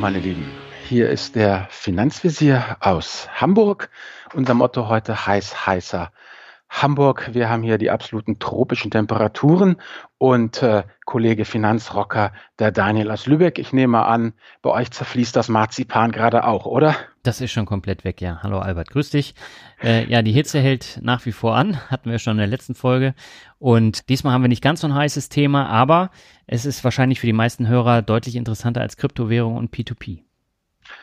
Meine Lieben. Hier ist der Finanzvisier aus Hamburg. Unser Motto heute heiß heißer Hamburg. Wir haben hier die absoluten tropischen Temperaturen und äh, Kollege Finanzrocker, der Daniel aus Lübeck. Ich nehme an, bei euch zerfließt das Marzipan gerade auch, oder? Das ist schon komplett weg, ja. Hallo Albert, grüß dich. Äh, ja, die Hitze hält nach wie vor an, hatten wir schon in der letzten Folge. Und diesmal haben wir nicht ganz so ein heißes Thema, aber es ist wahrscheinlich für die meisten Hörer deutlich interessanter als Kryptowährung und P2P.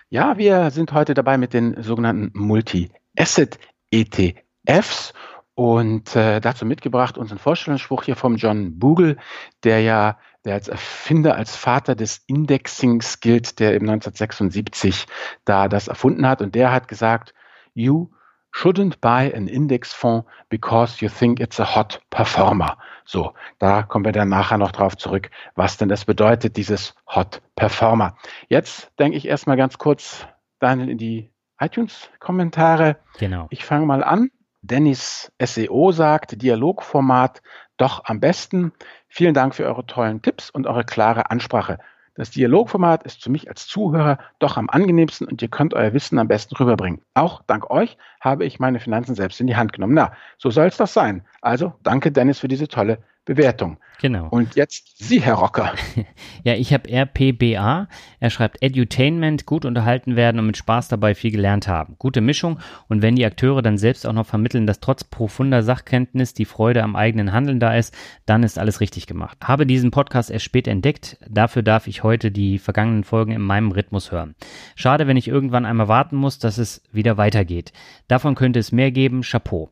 Ja, wir sind heute dabei mit den sogenannten Multi-Asset-ETFs und äh, dazu mitgebracht unseren Vorstellungsspruch hier vom John Bogle, der ja der als Erfinder, als Vater des Indexings gilt, der eben 1976 da das erfunden hat. Und der hat gesagt, you shouldn't buy an index fund because you think it's a hot performer. So, da kommen wir dann nachher noch drauf zurück, was denn das bedeutet, dieses Hot Performer. Jetzt denke ich erstmal ganz kurz, Daniel, in die iTunes-Kommentare. Genau. Ich fange mal an. Dennis SEO sagt, Dialogformat doch am besten. Vielen Dank für eure tollen Tipps und eure klare Ansprache. Das Dialogformat ist für mich als Zuhörer doch am angenehmsten und ihr könnt euer Wissen am besten rüberbringen. Auch dank euch habe ich meine Finanzen selbst in die Hand genommen. Na, so soll es doch sein. Also danke Dennis für diese tolle Bewertung. Genau. Und jetzt Sie, Herr Rocker. ja, ich habe RPBA. Er schreibt Edutainment, gut unterhalten werden und mit Spaß dabei viel gelernt haben. Gute Mischung und wenn die Akteure dann selbst auch noch vermitteln, dass trotz profunder Sachkenntnis die Freude am eigenen Handeln da ist, dann ist alles richtig gemacht. Habe diesen Podcast erst spät entdeckt. Dafür darf ich heute die vergangenen Folgen in meinem Rhythmus hören. Schade, wenn ich irgendwann einmal warten muss, dass es wieder weitergeht. Davon könnte es mehr geben. Chapeau.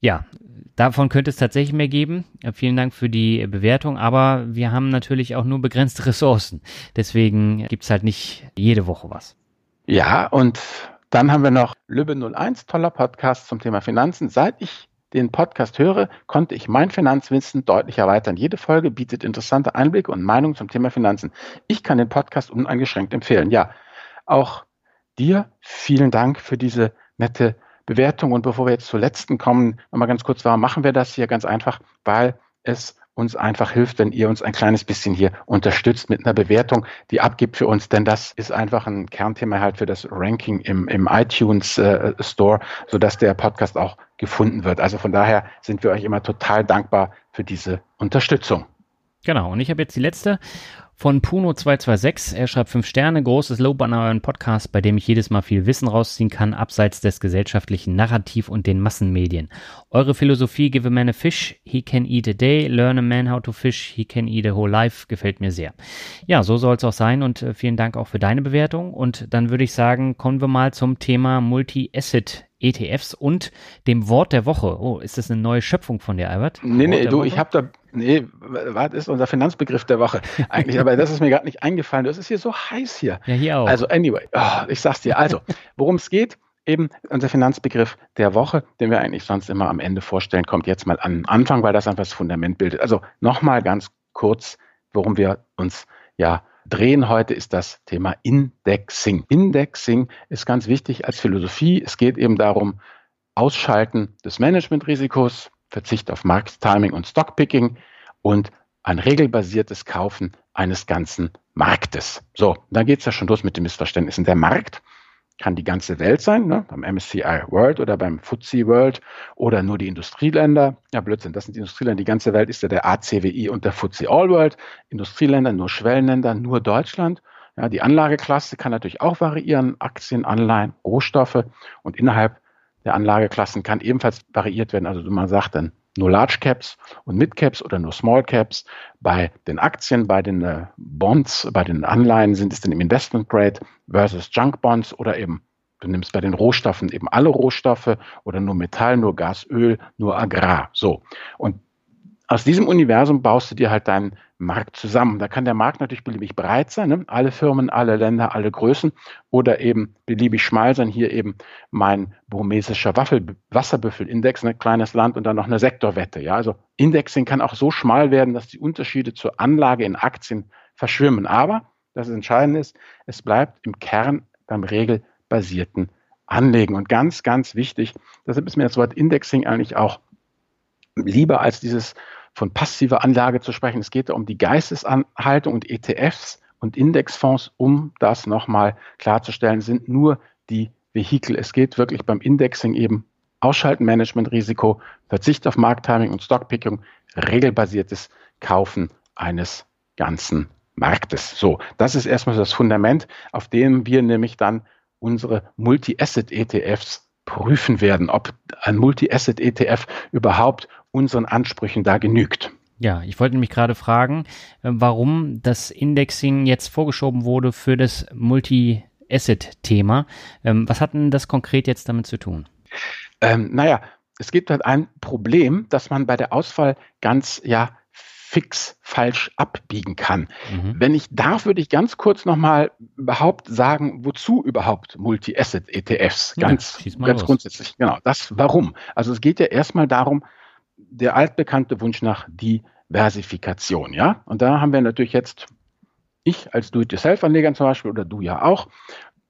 Ja, Davon könnte es tatsächlich mehr geben. Vielen Dank für die Bewertung, aber wir haben natürlich auch nur begrenzte Ressourcen. Deswegen gibt es halt nicht jede Woche was. Ja, und dann haben wir noch Lübbe 01, toller Podcast zum Thema Finanzen. Seit ich den Podcast höre, konnte ich mein Finanzwissen deutlich erweitern. Jede Folge bietet interessante Einblicke und Meinungen zum Thema Finanzen. Ich kann den Podcast uneingeschränkt empfehlen. Ja, auch dir vielen Dank für diese nette Bewertung. Und bevor wir jetzt zur letzten kommen, nochmal ganz kurz, warum machen wir das hier? Ganz einfach, weil es uns einfach hilft, wenn ihr uns ein kleines bisschen hier unterstützt mit einer Bewertung, die abgibt für uns, denn das ist einfach ein Kernthema halt für das Ranking im, im iTunes äh, Store, sodass der Podcast auch gefunden wird. Also von daher sind wir euch immer total dankbar für diese Unterstützung. Genau, und ich habe jetzt die letzte von Puno226. Er schreibt fünf Sterne, großes Lob an euren Podcast, bei dem ich jedes Mal viel Wissen rausziehen kann, abseits des gesellschaftlichen Narrativ und den Massenmedien. Eure Philosophie, give a man a fish, he can eat a day, learn a man how to fish, he can eat a whole life, gefällt mir sehr. Ja, so soll es auch sein und äh, vielen Dank auch für deine Bewertung. Und dann würde ich sagen, kommen wir mal zum Thema Multi-Asset ETFs und dem Wort der Woche. Oh, ist das eine neue Schöpfung von dir, Albert? Nee, nee, du, Woche? ich habe da, nee, was ist unser Finanzbegriff der Woche eigentlich? aber das ist mir gerade nicht eingefallen. Das ist hier so heiß hier. Ja, hier auch. Also, anyway, oh, ich sag's dir. Also, worum es geht, eben unser Finanzbegriff der Woche, den wir eigentlich sonst immer am Ende vorstellen, kommt jetzt mal an den Anfang, weil das einfach das Fundament bildet. Also, nochmal ganz kurz, worum wir uns ja drehen heute, ist das Thema Indexing. Indexing ist ganz wichtig als Philosophie. Es geht eben darum, Ausschalten des Managementrisikos, Verzicht auf Markttiming und Stockpicking und ein regelbasiertes Kaufen eines ganzen Marktes. So, da geht es ja schon los mit den Missverständnissen. Der Markt kann die ganze Welt sein, ne, beim MSCI World oder beim FTSE World oder nur die Industrieländer. Ja, Blödsinn, das sind die Industrieländer. Die ganze Welt ist ja der ACWI und der FTSE All World. Industrieländer, nur Schwellenländer, nur Deutschland. Ja, die Anlageklasse kann natürlich auch variieren. Aktien, Anleihen, Rohstoffe und innerhalb der Anlageklassen kann ebenfalls variiert werden. Also man sagt dann nur Large Caps und Mid Caps oder nur Small Caps. Bei den Aktien, bei den äh, Bonds, bei den Anleihen sind es dann im Investment Grade versus Junk Bonds oder eben du nimmst bei den Rohstoffen eben alle Rohstoffe oder nur Metall, nur Gas, Öl, nur Agrar. So. Und aus diesem Universum baust du dir halt deinen Markt zusammen. Da kann der Markt natürlich beliebig breit sein, ne? alle Firmen, alle Länder, alle Größen oder eben beliebig schmal sein. Hier eben mein burmesischer Wasserbüffelindex, ein ne? kleines Land und dann noch eine Sektorwette. Ja, also Indexing kann auch so schmal werden, dass die Unterschiede zur Anlage in Aktien verschwimmen. Aber das Entscheidende ist, es bleibt im Kern beim regelbasierten Anlegen. Und ganz, ganz wichtig, deshalb ist mir das Wort Indexing eigentlich auch lieber als dieses von passiver Anlage zu sprechen. Es geht um die Geistesanhaltung und ETFs und Indexfonds, um das nochmal klarzustellen, sind nur die Vehikel. Es geht wirklich beim Indexing eben Ausschalten, Managementrisiko, Verzicht auf Markttiming und Stockpicking, regelbasiertes Kaufen eines ganzen Marktes. So, das ist erstmal das Fundament, auf dem wir nämlich dann unsere Multi-Asset-ETFs prüfen werden, ob ein Multi-Asset-ETF überhaupt unseren Ansprüchen da genügt. Ja, ich wollte nämlich gerade fragen, äh, warum das Indexing jetzt vorgeschoben wurde für das Multi-Asset-Thema. Ähm, was hat denn das konkret jetzt damit zu tun? Ähm, naja, es gibt halt ein Problem, dass man bei der Auswahl ganz, ja, fix falsch abbiegen kann. Mhm. Wenn ich darf, würde ich ganz kurz nochmal überhaupt sagen, wozu überhaupt Multi-Asset-ETFs? Ganz, ja, ganz grundsätzlich. Genau, das warum. Also es geht ja erstmal darum, der altbekannte Wunsch nach Diversifikation, ja. Und da haben wir natürlich jetzt, ich als Do-it-yourself-Anleger zum Beispiel oder du ja auch,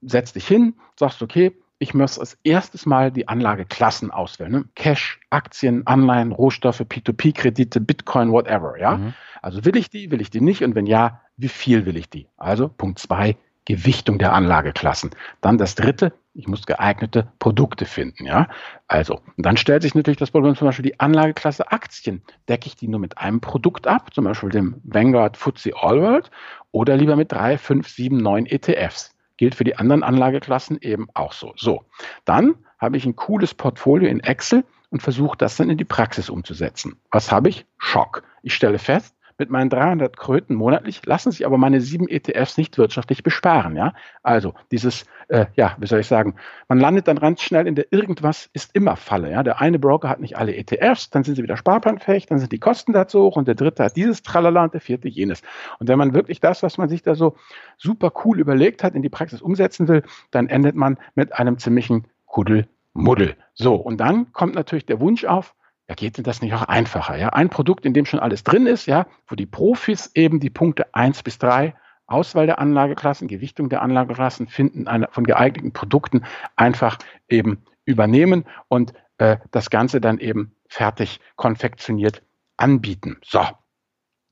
setz dich hin, sagst, okay, ich muss als erstes mal die Anlageklassen auswählen. Ne? Cash, Aktien, Anleihen, Rohstoffe, P2P-Kredite, Bitcoin, whatever. Ja? Mhm. Also will ich die, will ich die nicht? Und wenn ja, wie viel will ich die? Also Punkt zwei, Gewichtung der Anlageklassen. Dann das dritte, ich muss geeignete Produkte finden. Ja? Also, dann stellt sich natürlich das Problem, zum Beispiel die Anlageklasse Aktien. Decke ich die nur mit einem Produkt ab, zum Beispiel dem Vanguard FTSE All World, oder lieber mit drei, fünf, sieben, neun ETFs? Gilt für die anderen Anlageklassen eben auch so. So, dann habe ich ein cooles Portfolio in Excel und versuche das dann in die Praxis umzusetzen. Was habe ich? Schock. Ich stelle fest, mit meinen 300 Kröten monatlich lassen sich aber meine sieben ETFs nicht wirtschaftlich besparen. Ja? Also dieses, äh, ja, wie soll ich sagen, man landet dann ganz schnell in der irgendwas ist immer Falle. Ja? Der eine Broker hat nicht alle ETFs, dann sind sie wieder sparplanfähig, dann sind die Kosten dazu hoch und der dritte hat dieses Tralala und der vierte jenes. Und wenn man wirklich das, was man sich da so super cool überlegt hat, in die Praxis umsetzen will, dann endet man mit einem ziemlichen Kuddelmuddel. So, und dann kommt natürlich der Wunsch auf, ja, geht denn das nicht auch einfacher? Ja, ein Produkt, in dem schon alles drin ist, ja, wo die Profis eben die Punkte eins bis drei Auswahl der Anlageklassen, Gewichtung der Anlageklassen, Finden einer, von geeigneten Produkten einfach eben übernehmen und äh, das Ganze dann eben fertig konfektioniert anbieten. So.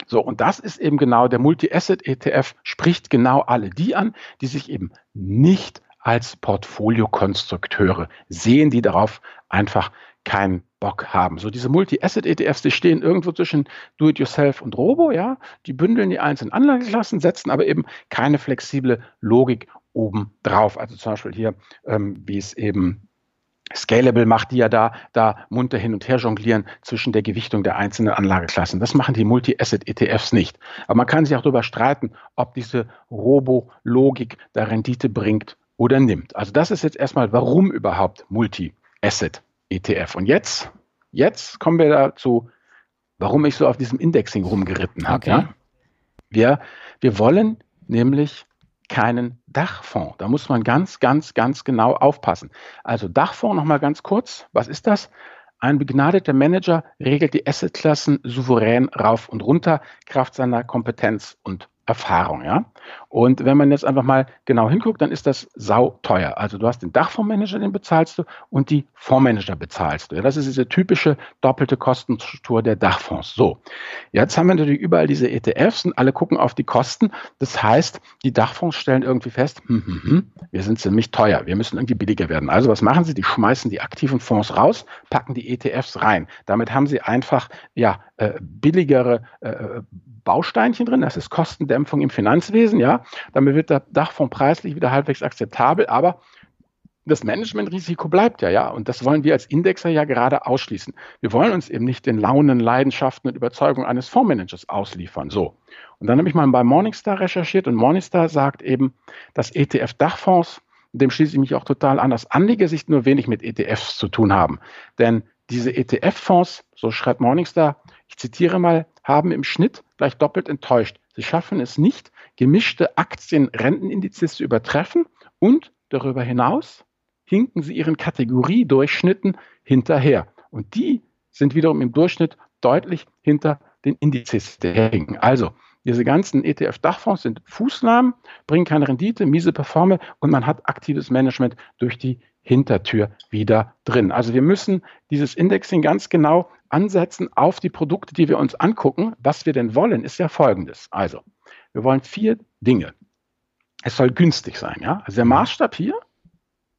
So, und das ist eben genau der Multi-Asset-ETF, spricht genau alle die an, die sich eben nicht als Portfoliokonstrukteure sehen, die darauf einfach keinen Bock haben. So diese Multi-Asset-ETFs, die stehen irgendwo zwischen Do-it-yourself und Robo, ja, die bündeln die einzelnen Anlageklassen, setzen aber eben keine flexible Logik oben drauf. Also zum Beispiel hier, ähm, wie es eben Scalable macht, die ja da, da munter hin und her jonglieren zwischen der Gewichtung der einzelnen Anlageklassen. Das machen die Multi-Asset-ETFs nicht. Aber man kann sich auch darüber streiten, ob diese Robo-Logik da Rendite bringt oder nimmt. Also das ist jetzt erstmal, warum überhaupt Multi-Asset ETF. Und jetzt, jetzt kommen wir dazu, warum ich so auf diesem Indexing rumgeritten habe. Okay. Ja? Wir, wir wollen nämlich keinen Dachfonds. Da muss man ganz, ganz, ganz genau aufpassen. Also Dachfonds nochmal ganz kurz. Was ist das? Ein begnadeter Manager regelt die Assetklassen souverän rauf und runter, Kraft seiner Kompetenz und Erfahrung, ja. Und wenn man jetzt einfach mal genau hinguckt, dann ist das sau teuer. Also du hast den Dachfondsmanager, den bezahlst du, und die Fondsmanager bezahlst du. Ja, das ist diese typische doppelte Kostenstruktur der Dachfonds. So, jetzt haben wir natürlich überall diese ETFs und alle gucken auf die Kosten. Das heißt, die Dachfonds stellen irgendwie fest, hm, hm, hm, wir sind ziemlich teuer, wir müssen irgendwie billiger werden. Also was machen sie? Die schmeißen die aktiven Fonds raus, packen die ETFs rein. Damit haben sie einfach ja äh, billigere äh, Bausteinchen drin. Das ist Kostendämpfung im Finanzwesen, ja. Damit wird der Dachfonds preislich wieder halbwegs akzeptabel, aber das Managementrisiko bleibt ja, ja. Und das wollen wir als Indexer ja gerade ausschließen. Wir wollen uns eben nicht den Launen, Leidenschaften und Überzeugungen eines Fondsmanagers ausliefern. So. Und dann habe ich mal bei Morningstar recherchiert und Morningstar sagt eben, dass ETF-Dachfonds, dem schließe ich mich auch total an, aus Anlegersicht nur wenig mit ETFs zu tun haben. Denn diese ETF-Fonds, so schreibt Morningstar, ich zitiere mal, haben im Schnitt gleich doppelt enttäuscht. Sie schaffen es nicht, gemischte Aktien-Rentenindizes zu übertreffen und darüber hinaus hinken sie ihren Kategoriedurchschnitten hinterher. Und die sind wiederum im Durchschnitt deutlich hinter den Indizes hinken. Also, diese ganzen ETF-Dachfonds sind Fußnahmen, bringen keine Rendite, miese Performance und man hat aktives Management durch die Hintertür wieder drin. Also wir müssen dieses Indexing ganz genau ansetzen auf die Produkte, die wir uns angucken. Was wir denn wollen, ist ja folgendes. Also, wir wollen vier Dinge. Es soll günstig sein, ja. Also der Maßstab hier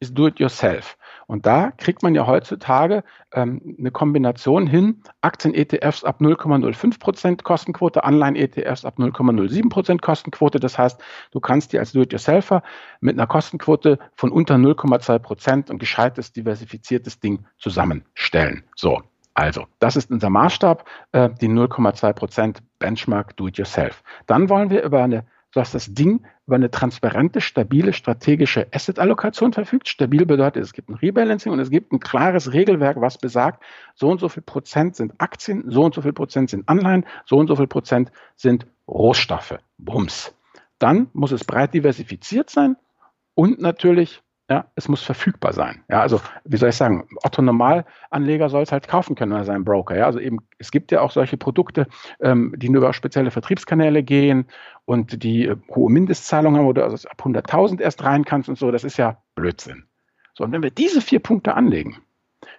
ist do it yourself. Und da kriegt man ja heutzutage ähm, eine Kombination hin, Aktien-ETFs ab 0,05% Kostenquote, Anleihen-ETFs ab 0,07% Kostenquote. Das heißt, du kannst dir als Do-it-yourselfer mit einer Kostenquote von unter 0,2% ein gescheites, diversifiziertes Ding zusammenstellen. So, also, das ist unser Maßstab, äh, die 0,2% Benchmark Do-it-yourself. Dann wollen wir über eine dass das Ding über eine transparente, stabile, strategische Asset-Allokation verfügt. Stabil bedeutet, es gibt ein Rebalancing und es gibt ein klares Regelwerk, was besagt, so und so viel Prozent sind Aktien, so und so viel Prozent sind Anleihen, so und so viel Prozent sind Rohstoffe. Bums. Dann muss es breit diversifiziert sein und natürlich ja, es muss verfügbar sein. Ja, also wie soll ich sagen, Otto Normalanleger soll es halt kaufen können bei seinem Broker. Ja, also eben es gibt ja auch solche Produkte, ähm, die nur über spezielle Vertriebskanäle gehen und die äh, hohe Mindestzahlungen haben, wo du also ab 100.000 erst rein kannst und so. Das ist ja Blödsinn. So und wenn wir diese vier Punkte anlegen,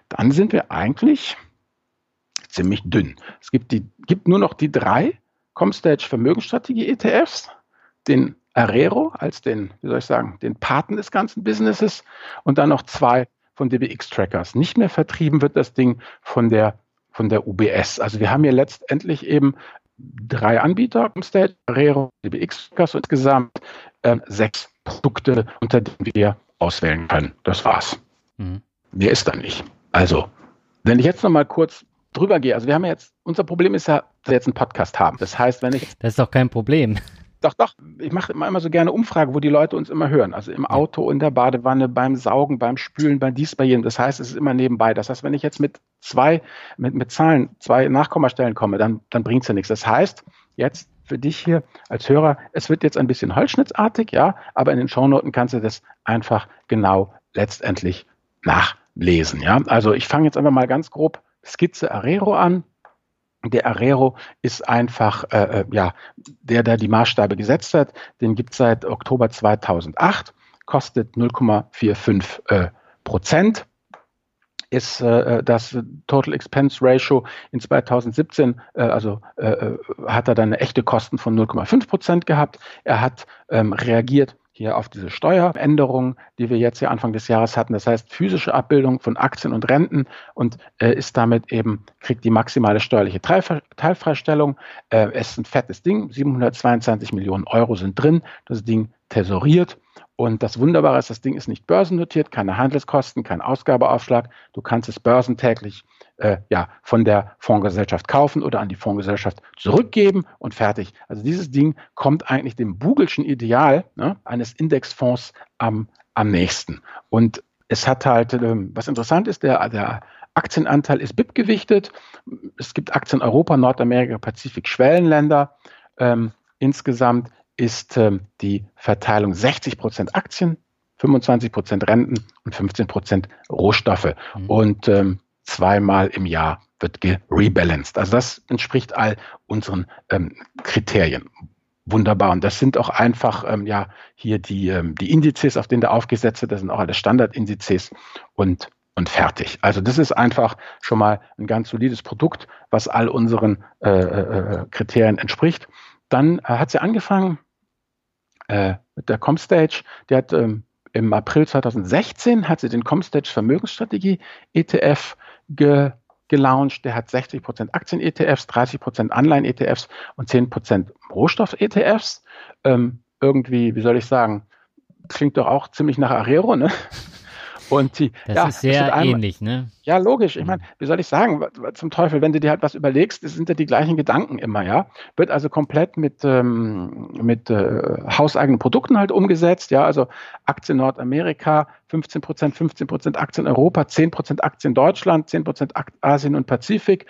dann sind wir eigentlich ziemlich dünn. Es gibt die gibt nur noch die drei Comstage Vermögensstrategie ETFs, den Arero als den, wie soll ich sagen, den Paten des ganzen Businesses und dann noch zwei von DBX-Trackers. Nicht mehr vertrieben wird das Ding von der, von der UBS. Also wir haben hier letztendlich eben drei Anbieter im Stage, Arero, DBX-Trackers und insgesamt äh, sechs Produkte, unter denen wir auswählen können. Das war's. Mhm. Mehr ist da nicht. Also, wenn ich jetzt noch mal kurz drüber gehe, also wir haben ja jetzt, unser Problem ist ja, dass wir jetzt einen Podcast haben. Das heißt, wenn ich. Das ist doch kein Problem. Doch, doch. Ich mache immer, immer so gerne Umfragen, wo die Leute uns immer hören. Also im Auto, in der Badewanne, beim Saugen, beim Spülen, bei dies, bei jenem. Das heißt, es ist immer nebenbei. Das heißt, wenn ich jetzt mit zwei, mit, mit Zahlen, zwei Nachkommastellen komme, dann, dann bringt es ja nichts. Das heißt, jetzt für dich hier als Hörer, es wird jetzt ein bisschen holzschnittartig, ja, aber in den Shownoten kannst du das einfach genau letztendlich nachlesen, ja. Also ich fange jetzt einfach mal ganz grob Skizze Arero an. Der Arero ist einfach äh, äh, ja, der, der die Maßstabe gesetzt hat. Den gibt es seit Oktober 2008, kostet 0,45 äh, Prozent. Ist äh, das Total Expense Ratio in 2017, äh, also äh, hat er dann eine echte Kosten von 0,5 Prozent gehabt. Er hat ähm, reagiert hier auf diese Steueränderungen, die wir jetzt hier Anfang des Jahres hatten. Das heißt, physische Abbildung von Aktien und Renten und äh, ist damit eben, kriegt die maximale steuerliche Teilfreistellung. Äh, es ist ein fettes Ding, 722 Millionen Euro sind drin. Das Ding tesoriert. Und das Wunderbare ist, das Ding ist nicht börsennotiert, keine Handelskosten, kein Ausgabeaufschlag. Du kannst es börsentäglich äh, ja, von der Fondsgesellschaft kaufen oder an die Fondsgesellschaft zurückgeben und fertig. Also dieses Ding kommt eigentlich dem Bugelschen Ideal ne, eines Indexfonds am, am nächsten. Und es hat halt, ähm, was interessant ist, der, der Aktienanteil ist BIP gewichtet. Es gibt Aktien Europa, Nordamerika, Pazifik, Schwellenländer. Ähm, insgesamt ist ähm, die Verteilung 60 Prozent Aktien, 25 Prozent Renten und 15 Prozent Rohstoffe. Mhm. Und ähm, zweimal im Jahr wird gerebalanced. Also das entspricht all unseren ähm, Kriterien. Wunderbar. Und das sind auch einfach ähm, ja hier die, ähm, die Indizes, auf denen der aufgesetzt wird. Das sind auch alle Standardindizes und, und fertig. Also das ist einfach schon mal ein ganz solides Produkt, was all unseren äh, äh, Kriterien entspricht. Dann äh, hat sie angefangen äh, mit der Comstage. Die hat ähm, im April 2016 hat sie den Comstage Vermögensstrategie ETF ge, gelauncht. Der hat 60% Aktien-ETFs, 30% Anleihen-ETFs und 10% Rohstoff-ETFs. Ähm, irgendwie, wie soll ich sagen, klingt doch auch ziemlich nach Arero, ne? Und die, das ja, ist sehr einmal, ähnlich, ne? Ja, logisch. Ich meine, wie soll ich sagen, zum Teufel, wenn du dir halt was überlegst, sind ja die gleichen Gedanken immer, ja. Wird also komplett mit, ähm, mit äh, hauseigenen Produkten halt umgesetzt, ja. Also Aktien Nordamerika, 15 Prozent, 15 Prozent Aktien Europa, 10 Prozent Aktien Deutschland, 10 Prozent Asien und Pazifik,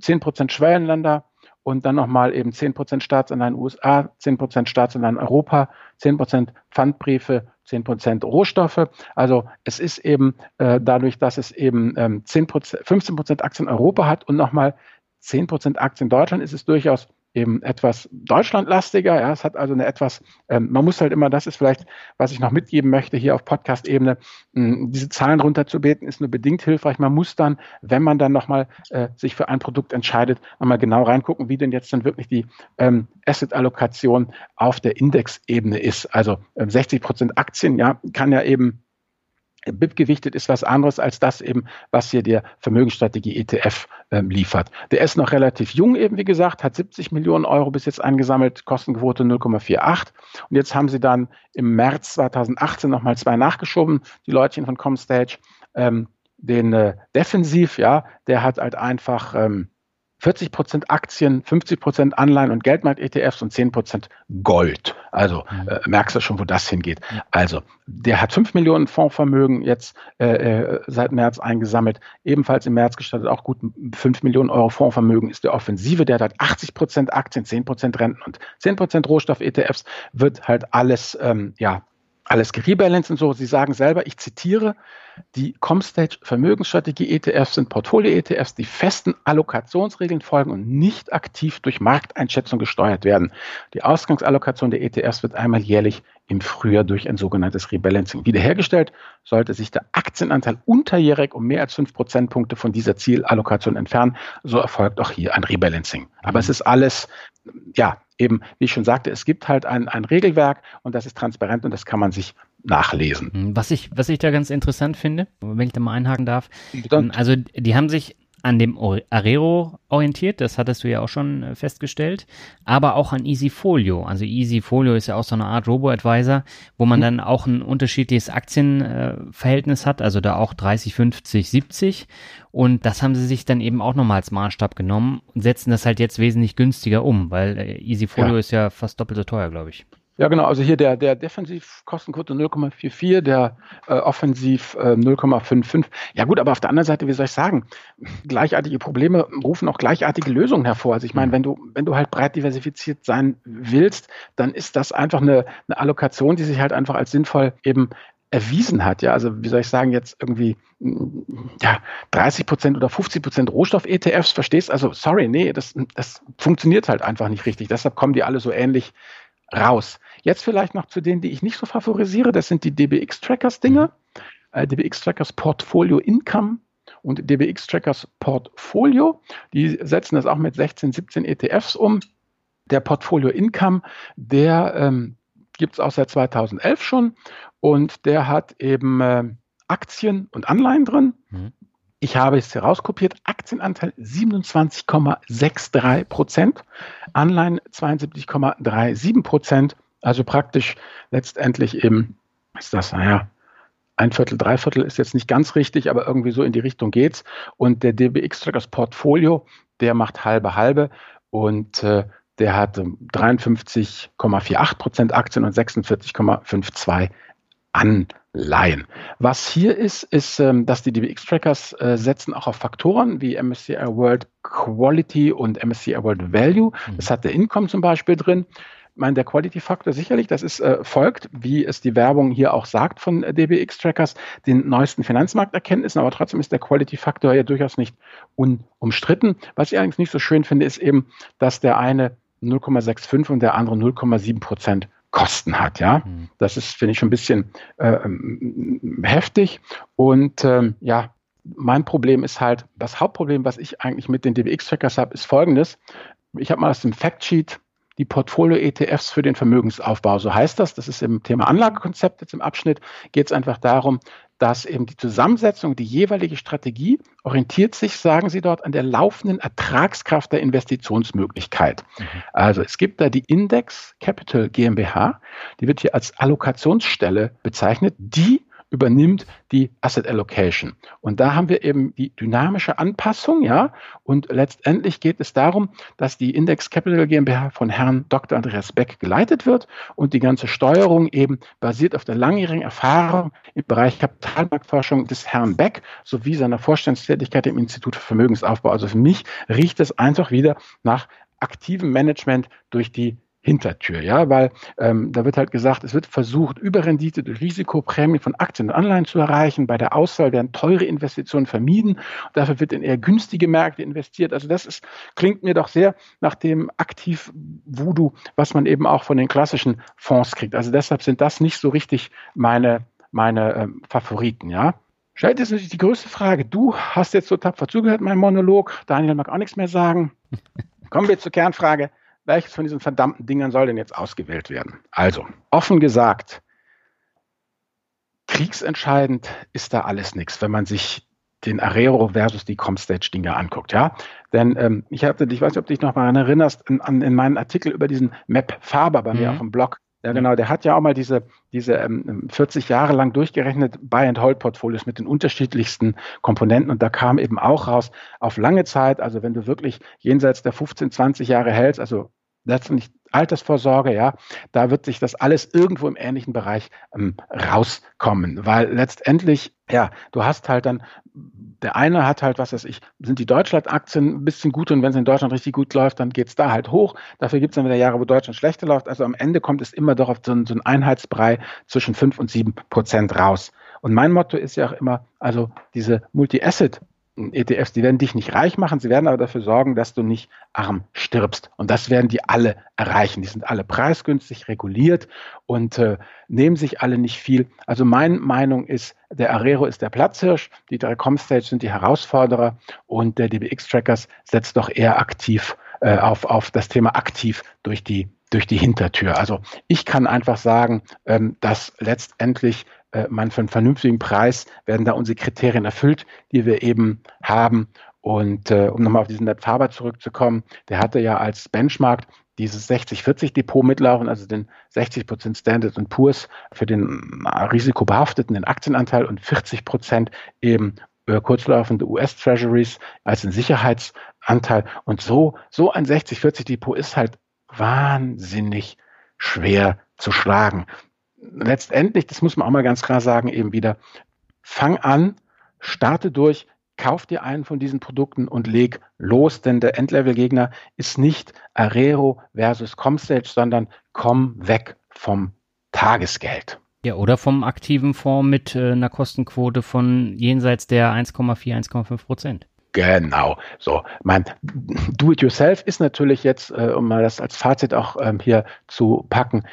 10 Prozent Schwellenländer und dann nochmal eben 10 Prozent Staatsanleihen USA, 10 Prozent Staatsanleihen Europa, 10 Prozent Pfandbriefe 10 Prozent Rohstoffe. Also es ist eben äh, dadurch, dass es eben ähm, 10 15 Prozent Aktien Europa hat und nochmal 10 Prozent Aktien Deutschland, ist es durchaus eben etwas deutschlandlastiger. Ja, es hat also eine etwas, ähm, man muss halt immer, das ist vielleicht, was ich noch mitgeben möchte hier auf Podcast-Ebene, diese Zahlen runterzubeten, ist nur bedingt hilfreich. Man muss dann, wenn man dann nochmal äh, sich für ein Produkt entscheidet, einmal genau reingucken, wie denn jetzt dann wirklich die ähm, Asset-Allokation auf der Indexebene ist. Also ähm, 60 Prozent Aktien, ja, kann ja eben BIP gewichtet ist was anderes als das eben, was hier der Vermögensstrategie ETF ähm, liefert. Der ist noch relativ jung eben, wie gesagt, hat 70 Millionen Euro bis jetzt eingesammelt, Kostenquote 0,48. Und jetzt haben sie dann im März 2018 nochmal zwei nachgeschoben, die Leutchen von Comstage. Ähm, den äh, Defensiv, ja, der hat halt einfach ähm, 40 Prozent Aktien, 50 Prozent Anleihen und Geldmarkt-ETFs und 10 Prozent Gold. Also mhm. äh, merkst du schon, wo das hingeht. Also der hat 5 Millionen Fondsvermögen jetzt äh, äh, seit März eingesammelt, ebenfalls im März gestartet, auch gut 5 Millionen Euro Fondsvermögen ist der Offensive, der hat 80 Prozent Aktien, 10 Prozent Renten und 10 Prozent Rohstoff-ETFs, wird halt alles, ähm, ja, alles gerebalanced und so. Sie sagen selber, ich zitiere, die Comstage Vermögensstrategie ETFs sind Portfolio-ETFs, die festen Allokationsregeln folgen und nicht aktiv durch Markteinschätzung gesteuert werden. Die Ausgangsallokation der ETFs wird einmal jährlich im Frühjahr durch ein sogenanntes Rebalancing wiederhergestellt. Sollte sich der Aktienanteil unterjährig um mehr als fünf Prozentpunkte von dieser Zielallokation entfernen, so erfolgt auch hier ein Rebalancing. Aber es ist alles, ja, eben, wie ich schon sagte, es gibt halt ein, ein Regelwerk und das ist transparent und das kann man sich nachlesen. Hm, was ich, was ich da ganz interessant finde, wenn ich da mal einhaken darf, also die haben sich an dem Arero orientiert, das hattest du ja auch schon äh, festgestellt, aber auch an Easyfolio. Also Easyfolio ist ja auch so eine Art Robo-Advisor, wo man mhm. dann auch ein unterschiedliches Aktienverhältnis hat, also da auch 30, 50, 70. Und das haben sie sich dann eben auch nochmal als Maßstab genommen und setzen das halt jetzt wesentlich günstiger um, weil äh, Easyfolio ja. ist ja fast doppelt so teuer, glaube ich. Ja, genau. Also hier der, der Defensivkostenquote 0,44, der äh, Offensiv äh, 0,55. Ja gut, aber auf der anderen Seite, wie soll ich sagen, gleichartige Probleme rufen auch gleichartige Lösungen hervor. Also ich meine, mhm. wenn du, wenn du halt breit diversifiziert sein willst, dann ist das einfach eine, eine Allokation, die sich halt einfach als sinnvoll eben erwiesen hat. Ja, also wie soll ich sagen, jetzt irgendwie ja, 30 Prozent oder 50 Prozent Rohstoff-ETFs, verstehst? Also sorry, nee, das, das funktioniert halt einfach nicht richtig. Deshalb kommen die alle so ähnlich raus. Jetzt vielleicht noch zu denen, die ich nicht so favorisiere. Das sind die DBX-Trackers-Dinge. Mhm. Äh, DBX-Trackers Portfolio Income und DBX-Trackers Portfolio. Die setzen das auch mit 16, 17 ETFs um. Der Portfolio Income, der ähm, gibt es auch seit 2011 schon und der hat eben äh, Aktien und Anleihen drin. Mhm. Ich habe es herauskopiert. Aktienanteil 27,63 Prozent, Anleihen 72,37 Prozent. Also praktisch letztendlich eben, ist das, naja, ein Viertel, drei Viertel ist jetzt nicht ganz richtig, aber irgendwie so in die Richtung geht's. Und der DBX-Trackers Portfolio, der macht halbe halbe und äh, der hat 53,48 Prozent Aktien und 46,52 Anleihen. Was hier ist, ist, ähm, dass die DBX-Trackers äh, setzen auch auf Faktoren wie MSCI World Quality und MSCI World Value. Mhm. Das hat der Income zum Beispiel drin. Ich meine, der Quality-Faktor sicherlich, das ist äh, folgt, wie es die Werbung hier auch sagt von DBX-Trackers, den neuesten Finanzmarkterkenntnissen, aber trotzdem ist der Quality-Faktor ja durchaus nicht unumstritten. Was ich allerdings nicht so schön finde, ist eben, dass der eine 0,65 und der andere 0,7 Prozent Kosten hat. Ja, mhm. das ist, finde ich, schon ein bisschen äh, ähm, heftig. Und ähm, ja, mein Problem ist halt, das Hauptproblem, was ich eigentlich mit den DBX-Trackers habe, ist folgendes. Ich habe mal aus dem Factsheet die Portfolio-ETFs für den Vermögensaufbau. So heißt das. Das ist im Thema Anlagekonzept jetzt im Abschnitt. Geht es einfach darum, dass eben die Zusammensetzung, die jeweilige Strategie orientiert sich, sagen Sie dort, an der laufenden Ertragskraft der Investitionsmöglichkeit. Mhm. Also es gibt da die Index Capital GmbH, die wird hier als Allokationsstelle bezeichnet, die übernimmt die Asset Allocation. Und da haben wir eben die dynamische Anpassung, ja. Und letztendlich geht es darum, dass die Index Capital GmbH von Herrn Dr. Andreas Beck geleitet wird und die ganze Steuerung eben basiert auf der langjährigen Erfahrung im Bereich Kapitalmarktforschung des Herrn Beck sowie seiner Vorstandstätigkeit im Institut für Vermögensaufbau. Also für mich riecht es einfach wieder nach aktivem Management durch die Hintertür, ja, weil ähm, da wird halt gesagt, es wird versucht, Überrendite durch Risikoprämie von Aktien und Anleihen zu erreichen. Bei der Auswahl werden teure Investitionen vermieden. Dafür wird in eher günstige Märkte investiert. Also das ist, klingt mir doch sehr nach dem aktiv Voodoo, was man eben auch von den klassischen Fonds kriegt. Also deshalb sind das nicht so richtig meine, meine ähm, Favoriten, ja. Stellt jetzt natürlich die größte Frage. Du hast jetzt so tapfer zugehört, mein Monolog. Daniel mag auch nichts mehr sagen. Kommen wir zur Kernfrage welches von diesen verdammten Dingern soll denn jetzt ausgewählt werden? Also, offen gesagt, kriegsentscheidend ist da alles nichts, wenn man sich den Arero versus die Comstage-Dinger anguckt, ja. Denn ähm, ich hatte, ich weiß nicht, ob du dich noch mal erinnerst, in, an, in meinen Artikel über diesen Map Faber bei mhm. mir auf dem Blog, ja, genau. Der hat ja auch mal diese, diese ähm, 40 Jahre lang durchgerechnet Buy-and-Hold-Portfolios mit den unterschiedlichsten Komponenten. Und da kam eben auch raus, auf lange Zeit, also wenn du wirklich jenseits der 15, 20 Jahre hältst, also letztendlich Altersvorsorge, ja, da wird sich das alles irgendwo im ähnlichen Bereich ähm, rauskommen, weil letztendlich, ja, du hast halt dann, der eine hat halt, was weiß ich, sind die Deutschland-Aktien ein bisschen gut und wenn es in Deutschland richtig gut läuft, dann geht es da halt hoch. Dafür gibt es dann wieder Jahre, wo Deutschland schlechter läuft. Also am Ende kommt es immer doch auf so, so einen Einheitsbrei zwischen fünf und sieben Prozent raus. Und mein Motto ist ja auch immer, also diese Multi-Asset ETFs, die werden dich nicht reich machen, sie werden aber dafür sorgen, dass du nicht arm stirbst. Und das werden die alle erreichen. Die sind alle preisgünstig reguliert und äh, nehmen sich alle nicht viel. Also meine Meinung ist, der Arero ist der Platzhirsch, die drei Comstage sind die Herausforderer und der DBX-Trackers setzt doch eher aktiv äh, auf, auf das Thema aktiv durch die durch die Hintertür. Also ich kann einfach sagen, ähm, dass letztendlich äh, man für einen vernünftigen Preis werden da unsere Kriterien erfüllt, die wir eben haben. Und äh, um nochmal auf diesen Matt Faber zurückzukommen, der hatte ja als Benchmark dieses 60-40-Depot mitlaufen, also den 60% Standard und Poor's für den äh, risikobehafteten den Aktienanteil und 40% eben äh, kurzlaufende US-Treasuries als den Sicherheitsanteil. Und so, so ein 60-40-Depot ist halt wahnsinnig schwer zu schlagen letztendlich, das muss man auch mal ganz klar sagen, eben wieder, fang an, starte durch, kauf dir einen von diesen Produkten und leg los, denn der Endlevel-Gegner ist nicht Arero versus Comstage, sondern komm weg vom Tagesgeld. Ja, oder vom aktiven Fonds mit äh, einer Kostenquote von jenseits der 1,4, 1,5 Prozent. Genau, so. Mein Do-it-yourself ist natürlich jetzt, äh, um mal das als Fazit auch ähm, hier zu packen,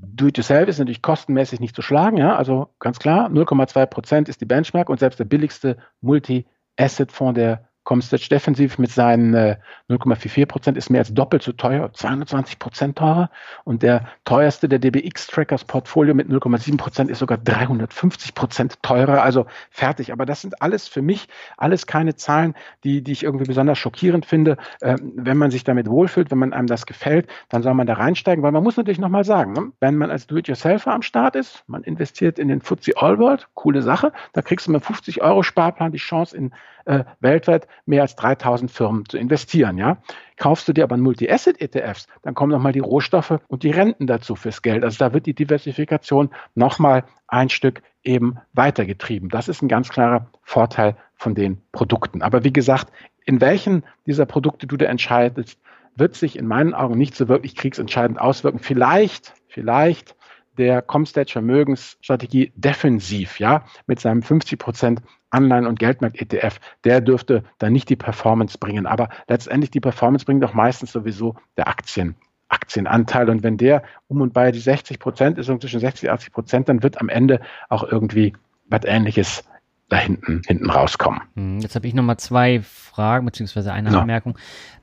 Do-it-yourself ist natürlich kostenmäßig nicht zu schlagen, ja, also ganz klar, 0,2 Prozent ist die Benchmark und selbst der billigste Multi-Asset-Fonds der Comstage defensiv mit seinen äh, 0,44 Prozent ist mehr als doppelt so teuer, 220 Prozent teurer. Und der teuerste der DBX-Trackers Portfolio mit 0,7 Prozent ist sogar 350 Prozent teurer. Also fertig. Aber das sind alles für mich alles keine Zahlen, die, die ich irgendwie besonders schockierend finde. Ähm, wenn man sich damit wohlfühlt, wenn man einem das gefällt, dann soll man da reinsteigen. Weil man muss natürlich nochmal sagen, ne? wenn man als Do-it-yourselfer am Start ist, man investiert in den FTSE All World, coole Sache, da kriegst du mit 50 Euro Sparplan die Chance in äh, weltweit mehr als 3000 Firmen zu investieren. Ja? Kaufst du dir aber Multi-Asset-ETFs, dann kommen nochmal die Rohstoffe und die Renten dazu fürs Geld. Also da wird die Diversifikation nochmal ein Stück eben weitergetrieben. Das ist ein ganz klarer Vorteil von den Produkten. Aber wie gesagt, in welchen dieser Produkte du da entscheidest, wird sich in meinen Augen nicht so wirklich kriegsentscheidend auswirken. Vielleicht, vielleicht der Comstage Vermögensstrategie defensiv, ja, mit seinem 50 Prozent Anleihen- und Geldmarkt-ETF, der dürfte da nicht die Performance bringen. Aber letztendlich die Performance bringt doch meistens sowieso der Aktien. Aktienanteil. Und wenn der um und bei die 60 Prozent ist, und zwischen 60 und 80 Prozent, dann wird am Ende auch irgendwie was Ähnliches da hinten, hinten rauskommen. Hm, jetzt habe ich nochmal zwei Fragen, beziehungsweise eine ja. Anmerkung.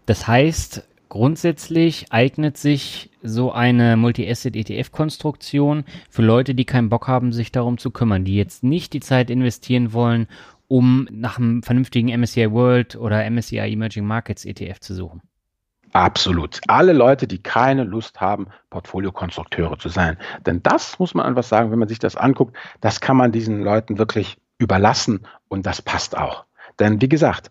Das heißt, Grundsätzlich eignet sich so eine Multi-Asset-ETF-Konstruktion für Leute, die keinen Bock haben, sich darum zu kümmern, die jetzt nicht die Zeit investieren wollen, um nach einem vernünftigen MSCI World oder MSCI Emerging Markets ETF zu suchen. Absolut. Alle Leute, die keine Lust haben, Portfoliokonstrukteure zu sein. Denn das muss man einfach sagen, wenn man sich das anguckt, das kann man diesen Leuten wirklich überlassen und das passt auch. Denn wie gesagt,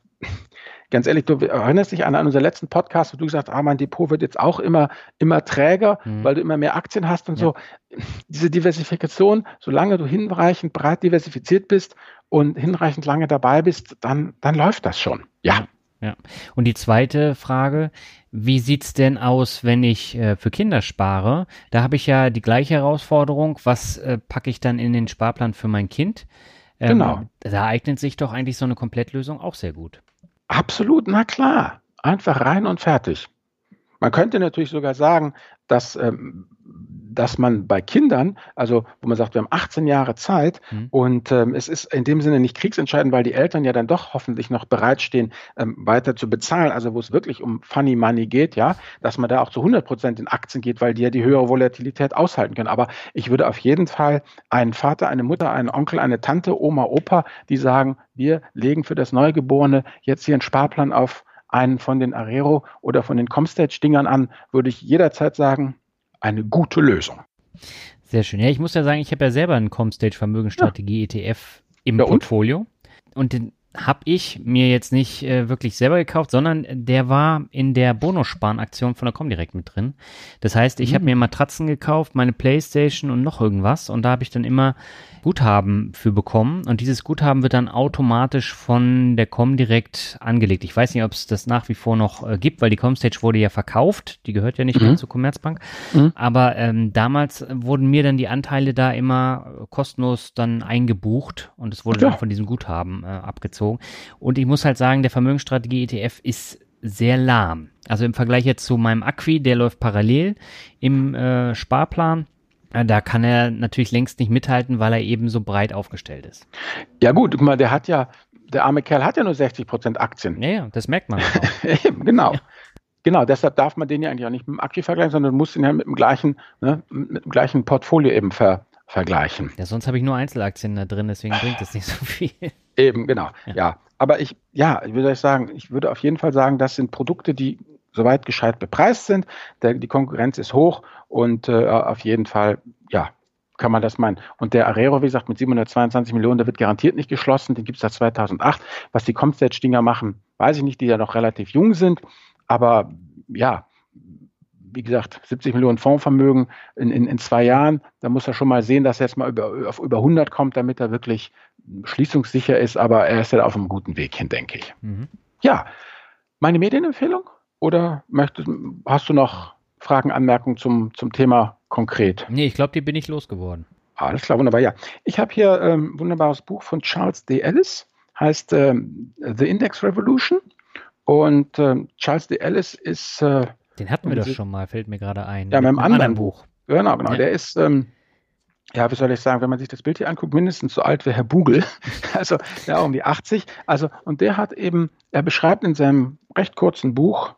ganz ehrlich, du erinnerst dich an, an unseren letzten Podcast, wo du gesagt hast, ah, mein Depot wird jetzt auch immer, immer träger, mhm. weil du immer mehr Aktien hast und ja. so. Diese Diversifikation, solange du hinreichend breit diversifiziert bist und hinreichend lange dabei bist, dann, dann läuft das schon. Ja. Ja. Und die zweite Frage, Wie sieht's denn aus, wenn ich äh, für Kinder spare? Da habe ich ja die gleiche Herausforderung. Was äh, packe ich dann in den Sparplan für mein Kind? Ähm, genau. Da eignet sich doch eigentlich so eine Komplettlösung auch sehr gut. Absolut, na klar. Einfach rein und fertig. Man könnte natürlich sogar sagen, dass ähm, dass man bei Kindern, also wo man sagt, wir haben 18 Jahre Zeit mhm. und ähm, es ist in dem Sinne nicht kriegsentscheidend, weil die Eltern ja dann doch hoffentlich noch bereitstehen, ähm, weiter zu bezahlen, also wo es wirklich um Funny Money geht, ja, dass man da auch zu 100 Prozent in Aktien geht, weil die ja die höhere Volatilität aushalten können. Aber ich würde auf jeden Fall einen Vater, eine Mutter, einen Onkel, eine Tante, Oma, Opa, die sagen, wir legen für das Neugeborene jetzt hier einen Sparplan auf einen von den Arero oder von den Comstage-Dingern an, würde ich jederzeit sagen, eine gute Lösung. Sehr schön. Ja, ich muss ja sagen, ich habe ja selber einen Comstage Vermögensstrategie. ETF im ja, Portfolio. Und den habe ich mir jetzt nicht äh, wirklich selber gekauft, sondern der war in der Bonussparenaktion von der Comdirect mit drin. Das heißt, ich mhm. habe mir Matratzen gekauft, meine Playstation und noch irgendwas und da habe ich dann immer Guthaben für bekommen und dieses Guthaben wird dann automatisch von der Comdirect angelegt. Ich weiß nicht, ob es das nach wie vor noch äh, gibt, weil die Comstage wurde ja verkauft, die gehört ja nicht mhm. mehr zur Commerzbank, mhm. aber ähm, damals wurden mir dann die Anteile da immer kostenlos dann eingebucht und es wurde ja. dann von diesem Guthaben äh, abgezogen. Und ich muss halt sagen, der Vermögensstrategie ETF ist sehr lahm. Also im Vergleich jetzt zu meinem Acqui, der läuft parallel im äh, Sparplan da kann er natürlich längst nicht mithalten, weil er eben so breit aufgestellt ist. Ja gut, guck mal, der hat ja, der arme Kerl hat ja nur 60 Prozent Aktien. Ja, ja, das merkt man. Eben, genau. Ja. Genau, deshalb darf man den ja eigentlich auch nicht mit dem Aktie vergleichen, sondern du musst ihn ja mit dem gleichen, ne, mit dem gleichen Portfolio eben ver, vergleichen. Ja, sonst habe ich nur Einzelaktien da drin, deswegen bringt das nicht so viel. Eben, genau. Ja. ja. Aber ich, ja, wie soll ich sagen, ich würde auf jeden Fall sagen, das sind Produkte, die soweit gescheit bepreist sind. Der, die Konkurrenz ist hoch und äh, auf jeden Fall, ja, kann man das meinen. Und der Arero, wie gesagt, mit 722 Millionen, der wird garantiert nicht geschlossen. Den gibt es seit 2008. Was die Comstage-Dinger machen, weiß ich nicht, die ja noch relativ jung sind. Aber ja, wie gesagt, 70 Millionen Fondsvermögen in, in, in zwei Jahren, da muss er schon mal sehen, dass er jetzt mal über, auf über 100 kommt, damit er wirklich schließungssicher ist. Aber er ist ja auf einem guten Weg hin, denke ich. Mhm. Ja, meine Medienempfehlung? Oder möchtest, hast du noch Fragen, Anmerkungen zum, zum Thema konkret? Nee, ich glaube, die bin ich losgeworden. Alles klar, wunderbar. Ja, ich habe hier ein ähm, wunderbares Buch von Charles D. Ellis, heißt ähm, The Index Revolution. Und ähm, Charles D. Ellis ist. Äh, Den hatten wir doch schon mal, fällt mir gerade ein. Ja, mit einem anderen, anderen Buch. Genau, genau. Ja. Der ist, ähm, ja, wie soll ich sagen, wenn man sich das Bild hier anguckt, mindestens so alt wie Herr Bugel. Also, ja, um die 80. Also, und der hat eben, er beschreibt in seinem recht kurzen Buch,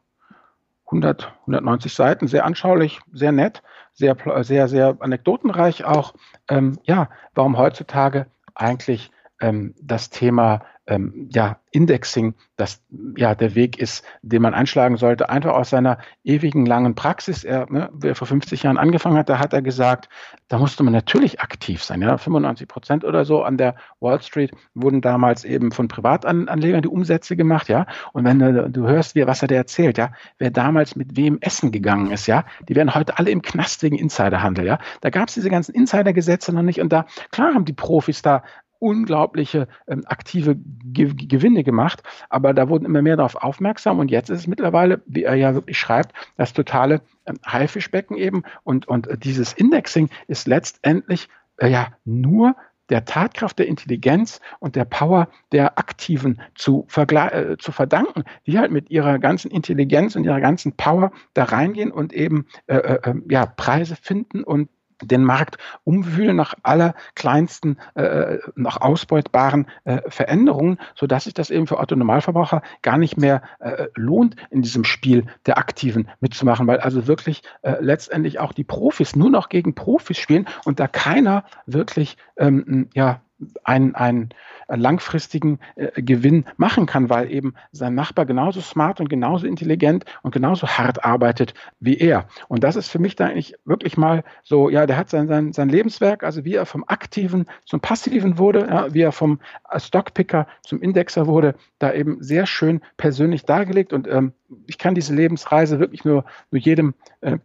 100, 190 Seiten, sehr anschaulich, sehr nett, sehr, sehr, sehr anekdotenreich auch. Ähm, ja, warum heutzutage eigentlich ähm, das Thema ähm, ja, Indexing das ja der Weg ist, den man einschlagen sollte, einfach aus seiner ewigen langen Praxis. Er, ne, wer vor 50 Jahren angefangen hat, da hat er gesagt, da musste man natürlich aktiv sein. Ja, 95 Prozent oder so an der Wall Street wurden damals eben von Privatanlegern die Umsätze gemacht, ja. Und wenn du, du hörst, wie, was er dir erzählt, ja, wer damals mit wem essen gegangen ist, ja, die werden heute alle im Knast wegen Insiderhandel, ja. Da gab es diese ganzen Insidergesetze noch nicht und da klar haben die Profis da unglaubliche ähm, aktive Ge Gewinne gemacht, aber da wurden immer mehr darauf aufmerksam. Und jetzt ist es mittlerweile, wie er ja wirklich schreibt, das totale ähm, Haifischbecken eben. Und, und dieses Indexing ist letztendlich äh, ja nur der Tatkraft der Intelligenz und der Power der Aktiven zu, äh, zu verdanken, die halt mit ihrer ganzen Intelligenz und ihrer ganzen Power da reingehen und eben äh, äh, ähm, ja, Preise finden und den Markt umwühlen nach aller kleinsten, äh, nach ausbeutbaren äh, Veränderungen, sodass sich das eben für Otto Normalverbraucher gar nicht mehr äh, lohnt, in diesem Spiel der Aktiven mitzumachen, weil also wirklich äh, letztendlich auch die Profis nur noch gegen Profis spielen und da keiner wirklich ähm, ja, ein, ein langfristigen äh, Gewinn machen kann, weil eben sein Nachbar genauso smart und genauso intelligent und genauso hart arbeitet wie er. Und das ist für mich da eigentlich wirklich mal so, ja, der hat sein, sein, sein Lebenswerk, also wie er vom Aktiven zum Passiven wurde, ja, wie er vom Stockpicker zum Indexer wurde, da eben sehr schön persönlich dargelegt. Und ähm, ich kann diese Lebensreise wirklich nur, nur jedem äh,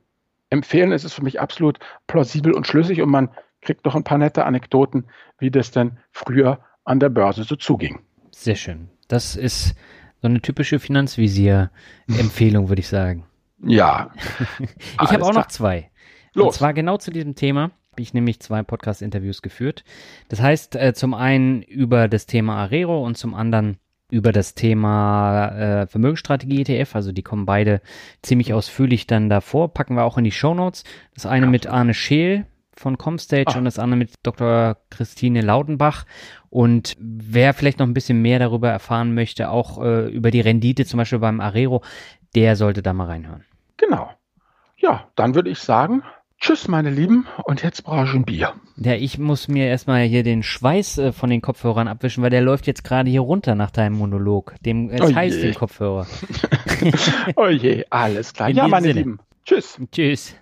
empfehlen. Es ist für mich absolut plausibel und schlüssig und man kriegt noch ein paar nette Anekdoten, wie das denn früher an der Börse so zuging. Sehr schön. Das ist so eine typische Finanzvisier-Empfehlung, würde ich sagen. Ja. ich habe auch klar. noch zwei. Los. Und zwar genau zu diesem Thema habe ich nämlich zwei Podcast-Interviews geführt. Das heißt, äh, zum einen über das Thema Arero und zum anderen über das Thema äh, Vermögensstrategie ETF. Also die kommen beide ziemlich ausführlich dann davor. Packen wir auch in die Show Notes. Das eine mit Arne Scheel von Comstage Ach. und das andere mit Dr. Christine Laudenbach. Und wer vielleicht noch ein bisschen mehr darüber erfahren möchte, auch äh, über die Rendite zum Beispiel beim Arero, der sollte da mal reinhören. Genau. Ja, dann würde ich sagen, Tschüss, meine Lieben, und jetzt brauche ich ein Bier. Ja, ich muss mir erstmal hier den Schweiß äh, von den Kopfhörern abwischen, weil der läuft jetzt gerade hier runter nach deinem Monolog. Dem, es oh heißt den Kopfhörer. oh je, alles klar. In ja, meine Sinne. Lieben. Tschüss. Tschüss.